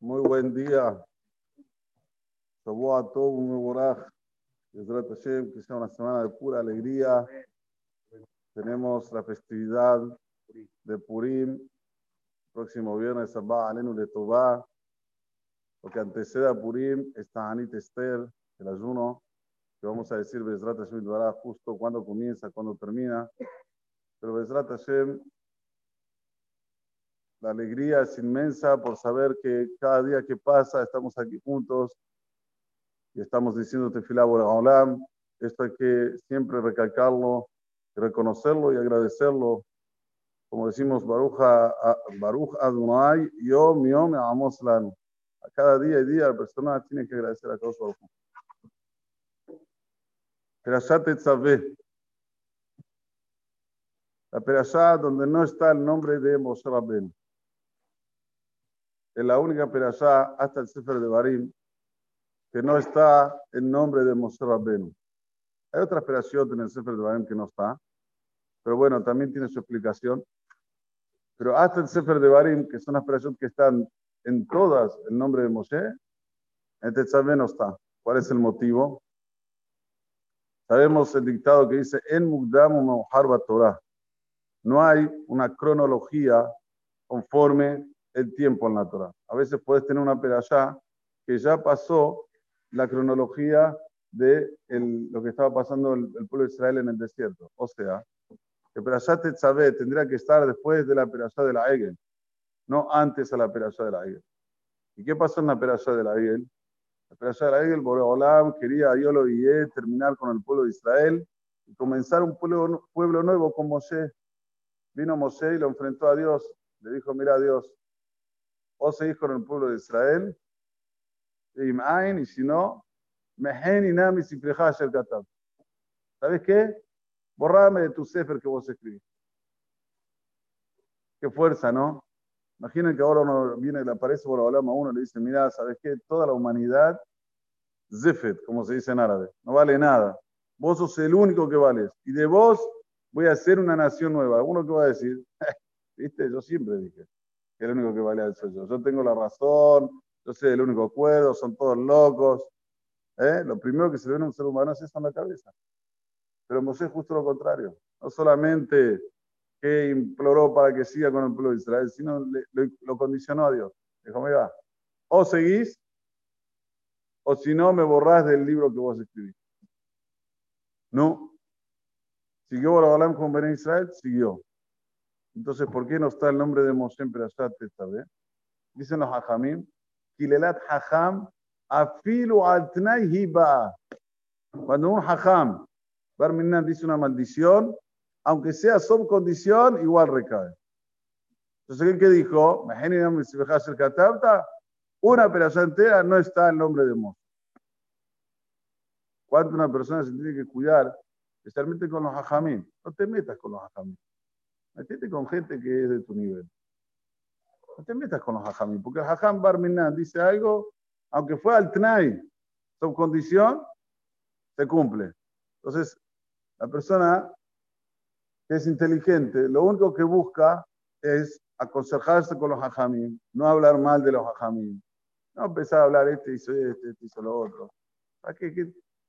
Muy buen día. a todos, muy boraj. Que sea una semana de pura alegría. Tenemos la festividad de Purim. Próximo viernes, Sabá, Alenu de Tobá. Lo que antecede a Purim está Anit Esther, el ayuno, que vamos a decir Bezrat Hashem justo cuando comienza, cuando termina. Pero Bezrat Hashem la alegría es inmensa por saber que cada día que pasa estamos aquí juntos y estamos diciendo Tefilá Olam. Esto hay que siempre recalcarlo, reconocerlo y agradecerlo. Como decimos, Baruch, Baruch Adonai, Yom Yom Amos Lan. A cada día y día la persona tiene que agradecer a Dios Baruch. Perashat Tetzaveh. La Perashat donde no está el nombre de Moshe Rabben es la única perashá hasta el Sefer de Barim que no está el nombre de Moshe Rabbeinu. Hay otras perashot en el Sefer de Barim que no está, pero bueno, también tiene su explicación. Pero hasta el Sefer de Barim, que son las perashot que están en todas el nombre de Moshe, en Tetzaveh no está. ¿Cuál es el motivo? Sabemos el dictado que dice, en Mugdam Torah. No hay una cronología conforme el tiempo en la Torah. A veces puedes tener una perashá que ya pasó la cronología de lo que estaba pasando el, pueblo de Israel en el desierto. O sea, el perashá Tetzaveh tendría que estar después de la perashá de la Egel, no antes a la perashá de la Egel. ¿Y qué pasó en la perashá de la Egel? La perashá de la Egel, Boreolam quería, yo lo terminar con el pueblo de Israel y comenzar un pueblo, pueblo nuevo con Moshe. Vino Moshe y lo enfrentó a Dios. Le dijo, mira Dios, o seguís con el pueblo de Israel, y si no, ¿Sabes qué? Borrame de tu sefer que vos escribís. Qué fuerza, ¿no? Imaginen que ahora uno viene, le aparece por a uno, le dice, mira, ¿sabes qué? Toda la humanidad, zifet, como se dice en árabe, no vale nada. Vos sos el único que vales. Y de vos voy a hacer una nación nueva. Uno que va a decir, viste, yo siempre dije, que el único que vale soy yo. Yo tengo la razón, yo soy el único acuerdo, son todos locos. ¿Eh? Lo primero que se ve a un ser humano es eso en la cabeza. Pero Mosé justo lo contrario. No solamente que imploró para que siga con el pueblo de Israel, sino lo condicionó a Dios. Dijo, mira, o seguís, o si no, me borrás del libro que vos escribís. No. ¿Siguió Balaam con Ben Israel? Siguió. Entonces, ¿por qué no está el nombre de Moshe en Perashat vez? Dicen los hajamim, Kilelat hajam afilu altnai hiba. Cuando un hajam, Barminan dice una maldición, aunque sea sub condición, igual recae. Entonces, ¿qué dijo? Una perashá entera no está el nombre de Moshe. ¿Cuánto una persona se tiene que cuidar? Especialmente con los hajamim. No te metas con los hajamim. Metete con gente que es de tu nivel. No te metas con los hajamim, porque el hajam Barminan dice algo, aunque fue al tnai, su condición, se cumple. Entonces, la persona que es inteligente, lo único que busca es aconsejarse con los hajamim, no hablar mal de los hajamim, no empezar a hablar este hizo este, este hizo lo otro.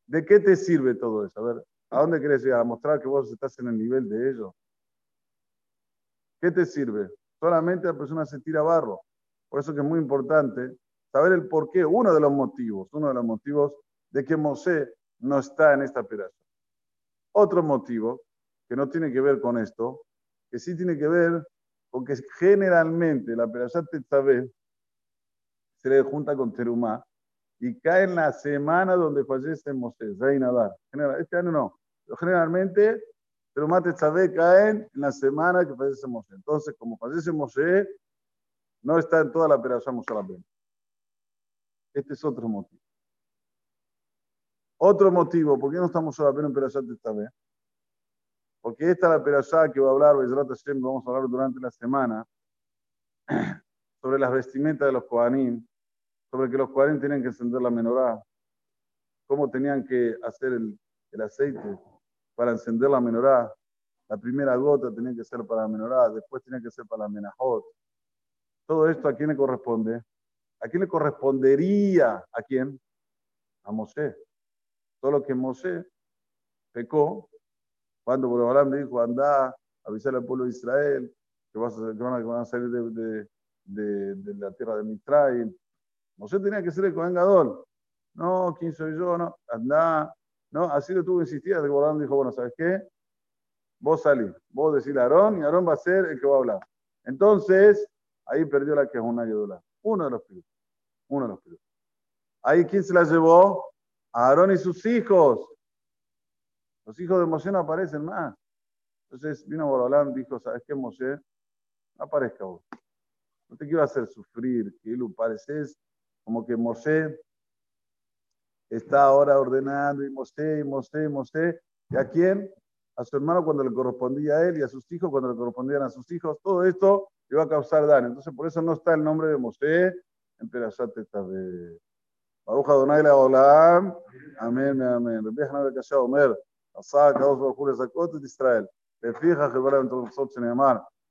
de qué te sirve todo eso? A ver, ¿a dónde quieres llegar? ¿A mostrar que vos estás en el nivel de ellos? ¿Qué te sirve? Solamente la persona se tira barro. Por eso que es muy importante saber el por qué, uno de los motivos, uno de los motivos de que Mosé no está en esta operación. Otro motivo que no tiene que ver con esto, que sí tiene que ver con que generalmente la operación Tetzabé se le junta con Terumá y cae en la semana donde fallece Mosé, Reina Dar. Este año no, pero generalmente pero Mate Tzadé caen en la semana que fallece Moshe. Entonces, como fallece Moshe, no está en toda la Moshe pena. Este es otro motivo. Otro motivo, ¿por qué no estamos solamente en esta vez? Porque esta es la operación que va a hablar, vamos a hablar durante la semana, sobre las vestimentas de los Kohanim, sobre que los Kohanim tienen que encender la menorá, cómo tenían que hacer el, el aceite, para encender la menorá. La primera gota tenía que ser para la menorá, después tenía que ser para la menajot. Todo esto a quién le corresponde? ¿A quién le correspondería? ¿A quién? A Mosé. Todo lo que Mosé pecó, cuando Borobalán dijo, anda, avisar al pueblo de Israel, que, vas a, que, van, a, salir de, de, de, la tierra de Mitraim. Mosé tenía que ser el Cohen Gadol. No, ¿quién soy yo? No, anda. No, así lo tuvo insistida. Borobalán dijo, bueno, ¿sabes qué? Vos salís, vos decís a Aarón y Aarón va a ser el que va a hablar. Entonces, ahí perdió la que es una ayuda. Uno de los pilotos. Uno de los pilotos. Ahí, ¿quién se la llevó? A Aarón y sus hijos. Los hijos de Moshe no aparecen más. Entonces vino Borolán dijo, ¿sabes qué, Moshe? Aparezca vos. No te quiero hacer sufrir, lo pareces como que Moshe está ahora ordenando y Moshe, y Moshe, y Moshe. ¿Y a quién? A su hermano cuando le correspondía a él y a sus hijos cuando le correspondían a sus hijos. Todo esto iba a causar daño. Entonces por eso no está el nombre de Moshe en Perashat de Baruch Adonai Leolam. Amén, amén. Rabbi Hanan Bekasha Omer. עשה הקדוש ברוך הוא לזכות את ישראל, לפיכך יבוא להם תוצאות שנאמר,